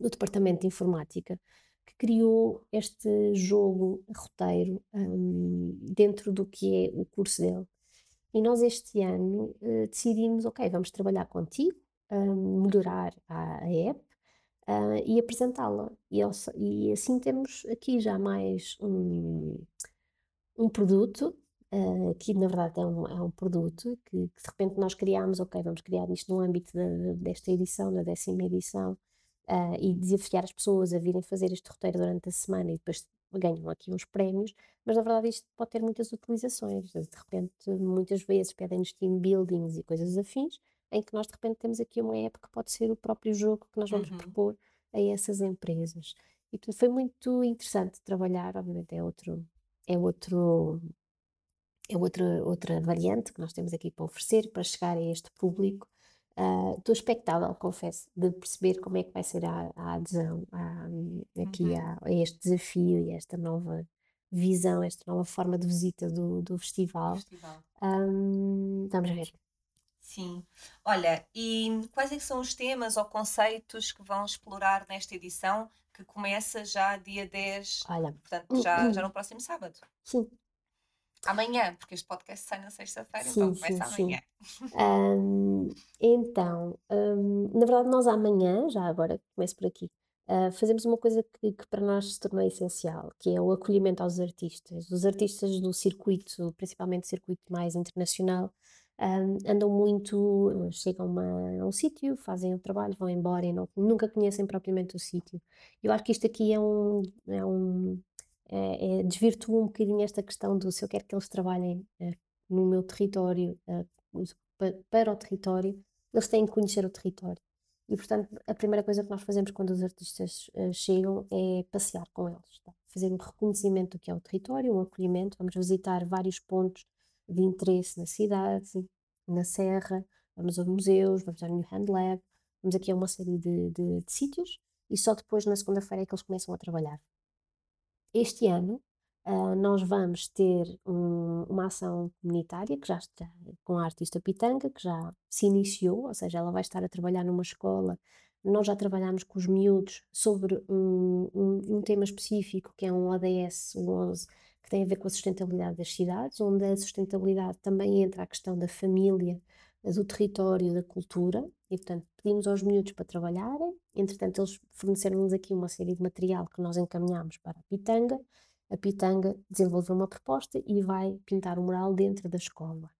do Departamento de Informática, que criou este jogo roteiro um, dentro do que é o curso dele. E nós este ano uh, decidimos, ok, vamos trabalhar contigo, um, melhorar a, a app uh, e apresentá-la. E, e, assim temos aqui já mais um, um produto, uh, que na verdade é um, é um produto que, que, de repente nós criámos, ok, vamos criar isto no âmbito de, desta edição, da décima edição, uh, e desafiar as pessoas a virem fazer este roteiro durante a semana e depois ganham aqui uns prémios, mas na verdade isto pode ter muitas utilizações. De repente, muitas vezes pedem-nos team buildings e coisas afins, em que nós de repente temos aqui uma app que pode ser o próprio jogo que nós vamos uhum. propor a essas empresas. E foi muito interessante trabalhar, obviamente é outro, é outro, é outra, outra variante que nós temos aqui para oferecer, para chegar a este público. Uh, estou expectável, confesso, de perceber como é que vai ser a, a adesão a, aqui uhum. a, a, este desafio e a esta nova visão, esta nova forma de visita do, do festival. festival. Um, vamos ver. Sim. Olha, e quais é são os temas ou conceitos que vão explorar nesta edição que começa já dia 10, Olha. portanto, já, já no próximo sábado? Sim. Amanhã, porque este podcast sai na sexta-feira, então começa sim, amanhã. Um, então, um, na verdade, nós amanhã, já agora começo por aqui, uh, fazemos uma coisa que, que, para nós se tornou essencial, que é o acolhimento aos artistas. Os artistas do circuito, principalmente circuito mais internacional, um, andam muito, chegam uma, a um sítio, fazem o trabalho, vão embora e não, nunca conhecem propriamente o sítio. Eu acho que isto aqui é um, é um é, é, desvirtua um bocadinho esta questão do se eu quero que eles trabalhem uh, no meu território, para, para o território, eles têm que conhecer o território. E, portanto, a primeira coisa que nós fazemos quando os artistas uh, chegam é passear com eles, tá? fazer um reconhecimento do que é o território, um acolhimento, vamos visitar vários pontos de interesse na cidade, na serra, vamos aos museus, vamos ao New Hand Lab, vamos aqui a uma série de, de, de sítios e só depois, na segunda-feira, é que eles começam a trabalhar. Este ano, uh, nós vamos ter um, uma ação comunitária que já está com a artista Pitanga, que já se iniciou, ou seja, ela vai estar a trabalhar numa escola. Nós já trabalhamos com os miúdos sobre um, um, um tema específico, que é um ODS 11, que tem a ver com a sustentabilidade das cidades, onde a sustentabilidade também entra a questão da família, do território, da cultura, e portanto pedimos aos miúdos para trabalharem, entretanto eles forneceram-nos aqui uma série de material que nós encaminhamos para a Pitanga, a Pitanga desenvolveu uma proposta e vai pintar o um mural dentro da escola.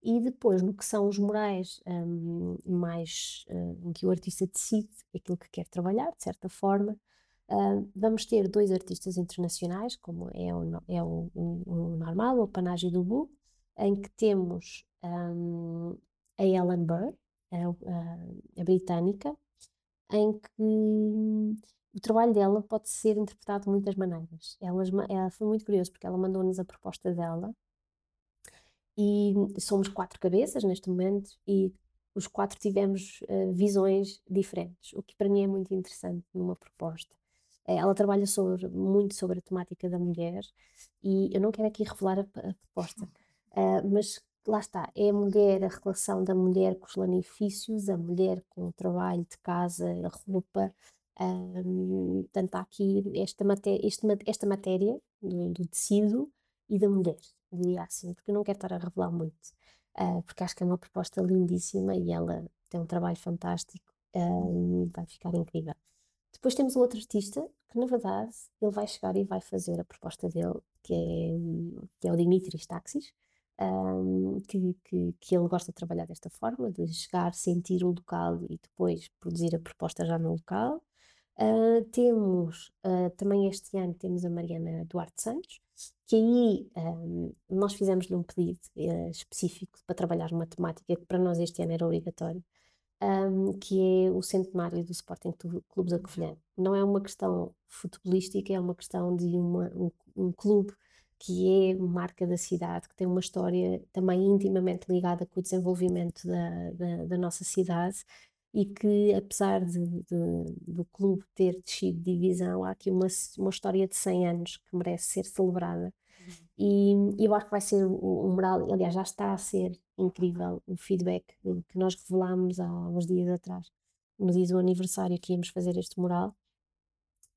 E depois, no que são os murais um, mais um, em que o artista decide aquilo que quer trabalhar, de certa forma, Uh, vamos ter dois artistas internacionais, como é o, é o, o, o normal, o Panagio do Bu, em que temos um, a Ellen Burr, a, a, a, britânica, em que o trabalho dela pode ser interpretado de muitas maneiras. Ela, ela foi muito curiosa porque ela mandou-nos a proposta dela e somos quatro cabeças neste momento e os quatro tivemos uh, visões diferentes, o que para mim é muito interessante numa proposta. Eh, ela trabalha sobre, muito sobre a temática da mulher e eu não quero aqui revelar a, a proposta, uh, mas lá está, é a mulher, a relação da mulher com os lanifícios, a mulher com o trabalho de casa, a roupa. Um, portanto, há aqui esta matéria, este, esta matéria do, do, tecido e da mulher, diria assim, porque eu não quero estar a revelar muito, uh, porque acho que é uma proposta lindíssima e ela tem um trabalho fantástico, um, vai ficar incrível. Depois temos um outro artista que, na verdade, ele vai chegar e vai fazer a proposta dele, que é, que é o Dimitris Taxis, um, que, que, que, ele gosta de trabalhar desta forma, de chegar, sentir o local e depois produzir a proposta já no local. Uh, temos uh, também este ano temos a Mariana Duarte Santos, que aí um, nós fizemos-lhe um pedido uh, específico para trabalhar uma temática que para nós este ano era obrigatório, um, que é o centenário do Sporting Clube da Covilhã. Não é uma questão futebolística, é uma questão de uma, um, um, clube que é marca da cidade, que tem uma história também intimamente ligada com o desenvolvimento da, da, da nossa cidade e que, apesar de, de, do clube ter descido de divisão, há aqui uma, uma história de 100 anos que merece ser celebrada. E, e eu acho que vai ser um mural, aliás, já está a ser incrível o feedback que nós revelámos há uns dias atrás, no dia do aniversário que íamos fazer este mural.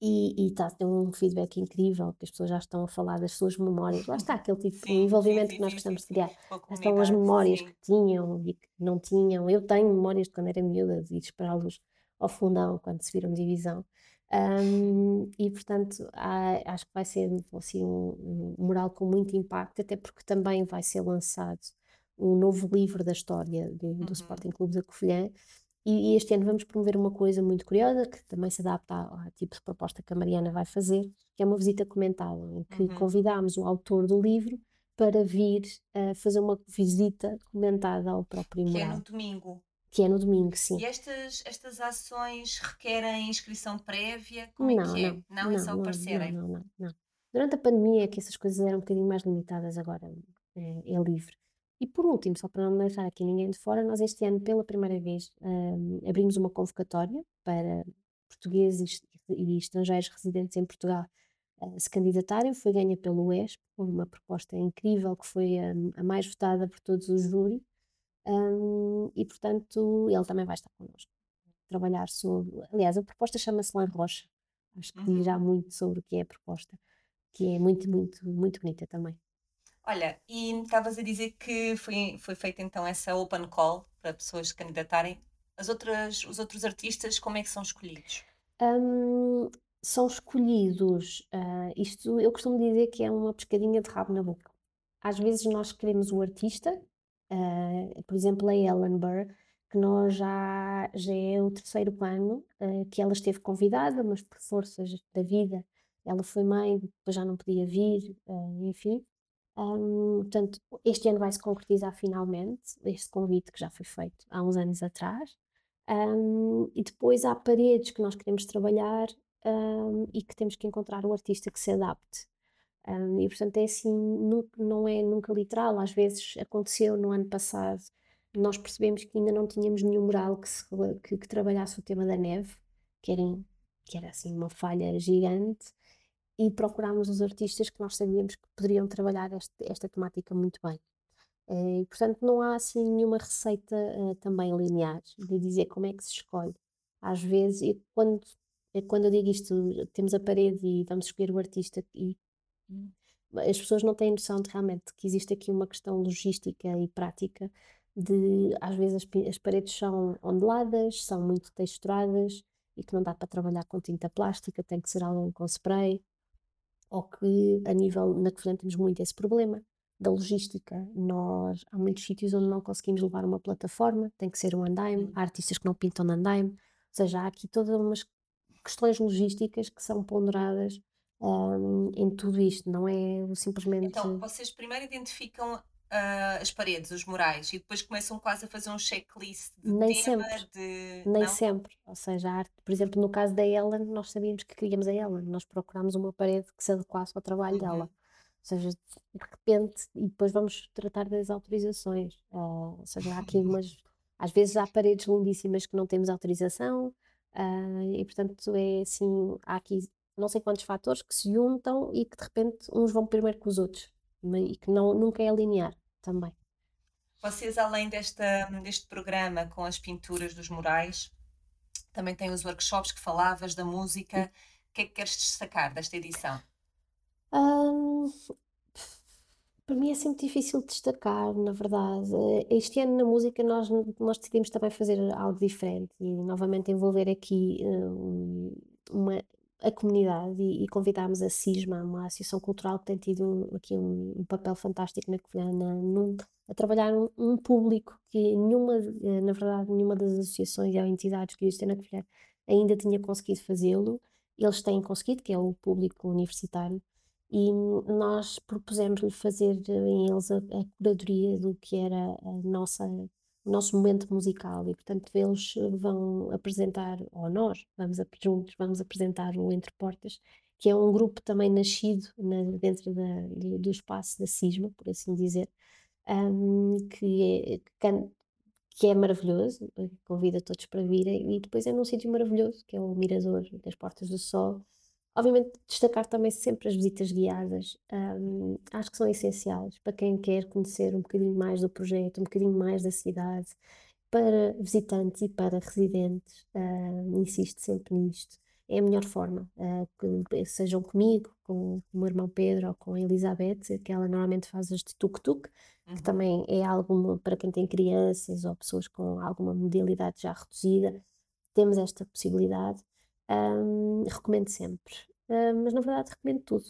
E está a ter um feedback incrível, que as pessoas já estão a falar das suas memórias. Lá está aquele tipo de envolvimento sim, que nós gostamos de criar. Estão as memórias que tinham e que não tinham. Eu tenho memórias de quando era miúda, de esperá-los ao fundão, quando se viram divisão. Um, e portanto há, acho que vai ser assim, um, um mural com muito impacto, até porque também vai ser lançado um novo livro da história do, do uhum. Sporting Clube da Covilhã e, e, este ano vamos promover uma coisa muito curiosa que também se adapta ao tipo de proposta que a Mariana vai fazer, que é uma visita comentada, em que uhum. convidámos o autor do livro para vir uh, fazer uma visita comentada ao próprio mural. Que é no domingo. Que é no domingo, sim. E estas, estas ações requerem inscrição prévia? Como não, é que é? Não, não, não é só não, aparecerem? Não, não, não, Durante a pandemia é que essas coisas eram um bocadinho mais limitadas, agora é, é livre. E por último, só para não deixar aqui ninguém de fora, nós este ano, pela primeira vez, um, abrimos uma convocatória para portugueses e estrangeiros residentes em Portugal uh, se candidatarem. Foi ganha pelo UESP, uma proposta incrível que foi a, a mais votada por todos os júri. Um, e, portanto, ele também vai estar connosco. Trabalhar sobre. Aliás, a proposta chama-se Lã Rocha. Acho que uhum. diz já muito sobre o que é a proposta, que é muito, muito, muito bonita também. Olha, e estavas a dizer que foi, foi feita então essa open call para pessoas se candidatarem. As outras, os outros artistas, como é que são escolhidos? Um, são escolhidos, uh, isto eu costumo dizer que é uma pescadinha de rabo na boca. Às vezes nós queremos o artista, uh, por exemplo, a Ellen Burr, que nós já, já é o terceiro ano uh, que ela esteve convidada, mas por forças da vida ela foi mãe, depois já não podia vir, enfim. Um, portanto, este ano vai se concretizar finalmente este convite que já foi feito há uns anos atrás. Um, e depois há paredes que nós queremos trabalhar um, e que temos que encontrar o artista que se adapte. e portanto é assim, nunca, não é nunca literal. Às vezes aconteceu no ano passado, nós percebemos que ainda não tínhamos nenhum mural que, se, que, que trabalhasse o tema da neve, que era, que era assim uma falha gigante e procurámos os artistas que nós sabíamos que poderiam trabalhar este, esta temática muito bem. Eh, e, portanto, não há assim nenhuma receita uh, também linear de dizer como é que se escolhe. Às vezes, e quando, quando eu digo isto, temos a parede e vamos escolher o artista e as pessoas não têm noção de realmente que existe aqui uma questão logística e prática de às vezes as, as paredes são onduladas, são muito texturadas e que não dá para trabalhar com tinta plástica, tem que ser algo com spray ou que a nível na que temos muito esse problema da logística. Nós há muitos sítios onde não conseguimos levar uma plataforma, tem que ser um andaime, há artistas que não pintam no andaime, ou seja, há aqui todas umas questões logísticas que são ponderadas um, em tudo isto, não é simplesmente. Então, vocês primeiro identificam uh, as paredes, os murais, e depois começam quase a fazer um checklist de Nem tema, sempre. de... Nem não? sempre. Ou seja, a arte, por exemplo, no caso da Ellen, nós sabíamos que queríamos a Ellen, nós procurámos uma parede que se adequasse ao trabalho uhum. dela. Ou seja, de repente, e depois vamos tratar das autorizações. Uh, ou seja, há aqui umas. Às vezes há paredes lindíssimas que não temos autorização, uh, e portanto é assim, há aqui não sei quantos fatores que se juntam e que de repente uns vão primeiro que os outros, e que não, nunca é linear também. Vocês, além desta, deste programa com as pinturas dos murais, também têm os workshops que falavas da música. O que é que queres destacar desta edição? Um, para mim é sempre difícil destacar, na verdade. Este ano na música nós, nós decidimos também fazer algo diferente e novamente envolver aqui um, uma a comunidade e, e convidámos a CISMA, uma associação cultural que tem tido aqui um, um, papel fantástico na Covilhã, a trabalhar um, um, público que nenhuma, eh, na verdade, nenhuma das associações ou entidades que existem na Covilhã ainda tinha conseguido fazê-lo. Eles têm conseguido, que é o público universitário, e nós propusemos-lhe fazer em eles a, a curadoria do que era a nossa o nosso momento musical e, portanto, eles vão apresentar, ou nós vamos juntos, vamos apresentar o Entre Portas, que é um grupo também nascido na, dentro da, do espaço da Cisma, por assim dizer, um, que, é, que é maravilhoso, convido a todos para virem, e depois é num sítio maravilhoso, que é o Mirador das Portas do Sol, Obviamente, destacar também sempre as visitas guiadas, um, acho que são essenciais para quem quer conhecer um bocadinho mais do projeto, um bocadinho mais da cidade, para visitantes e para residentes, uh, insisto sempre nisto. É a melhor forma, uh, que sejam comigo, com o meu irmão Pedro ou com a Elizabeth, que ela normalmente faz este tuk-tuk, uhum. que também é algo para quem tem crianças ou pessoas com alguma modalidade já reduzida, temos esta possibilidade. Um, recomendo sempre. Mas na verdade recomendo tudo.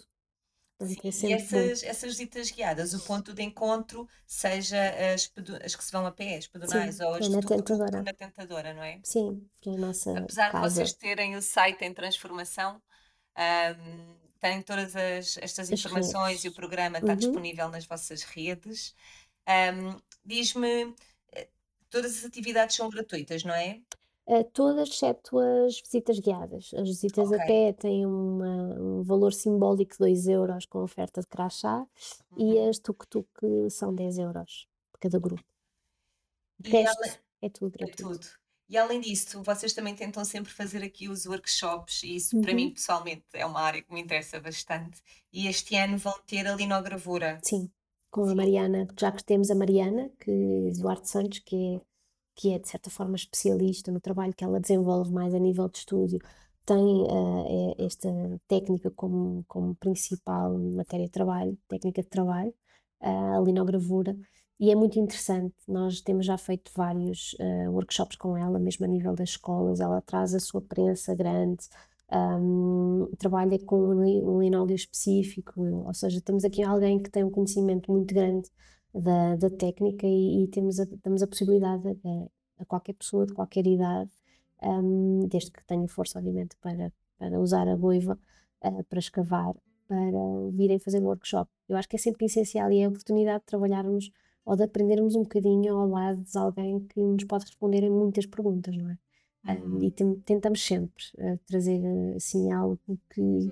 Sim, é e essas, essas visitas guiadas, o ponto de encontro, seja as, as que se vão a pé, as pedonais ou as é na tentadora. na tentadora, não é? Sim, que é a nossa Apesar casa. de vocês terem o site em transformação, um, têm todas as, estas informações redes. e o programa está uhum. disponível nas vossas redes. Um, Diz-me, eh, todas as atividades são gratuitas, não é? Uh, todas exceto as visitas guiadas. As visitas a pé têm uma- um valor simbólico de 2 euros com oferta de crachá e uhum. as tuk-tuk são 10 euros por cada grupo. E resto, é tudo é tudo. E além disso, vocês também tentam sempre fazer aqui os workshops, e isso para mim uhum. pessoalmente é uma área que me interessa bastante. E este ano vão ter a linogravura. Sim, com a Mariana, já que temos a Mariana, que, Duarte Santos, que é que é de certa forma especialista no trabalho que ela desenvolve mais a nível de estúdio, tem uh, esta técnica como, como principal matéria de trabalho, técnica de trabalho, uh, a linogravura, e é muito interessante. Nós temos já feito vários uh, workshops com ela, mesmo a nível das escolas. Ela traz a sua prensa grande, um, trabalha com um linóleo específico, ou seja, temos aqui alguém que tem um conhecimento muito grande da, da técnica e, e temos a, damos a possibilidade a, a, qualquer pessoa de qualquer idade, um, desde que tenha força, obviamente, para, para usar a boiva, uh, para escavar, para virem fazer um workshop. Eu acho que é sempre essencial e é a oportunidade de trabalharmos ou de aprendermos um bocadinho ao lado de alguém que nos pode responder a muitas perguntas, não é? Uhum. Um, e tentamos sempre uh, trazer assim algo que,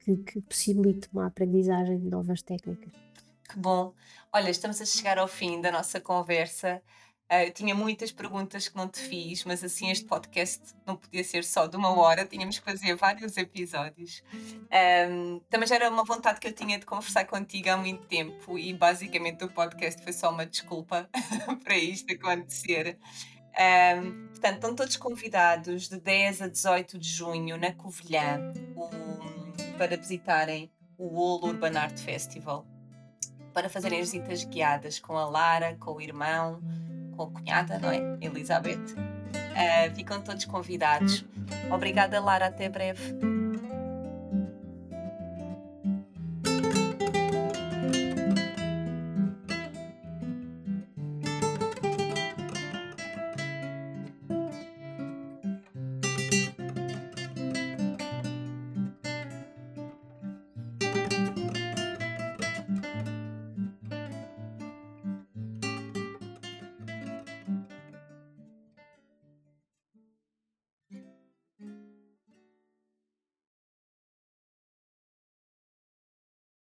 que, que possibilite uma aprendizagem de novas técnicas. Que bom. Olha, estamos a chegar ao fim da nossa conversa. Uh, eu tinha muitas perguntas que não te fiz, mas assim este podcast não podia ser só de uma hora, tínhamos que fazer vários episódios. Um, também já era uma vontade que eu tinha de conversar contigo há muito tempo e basicamente o podcast foi só uma desculpa para isto acontecer. Um, portanto, estão todos convidados de 10 a 18 de junho na Covilhã um, para visitarem o Old Urban Art Festival para fazerem as visitas guiadas com a Lara, com o irmão, com a cunhada, não é? Elizabeth. Uh, ficam todos convidados. Obrigada, Lara. Até breve.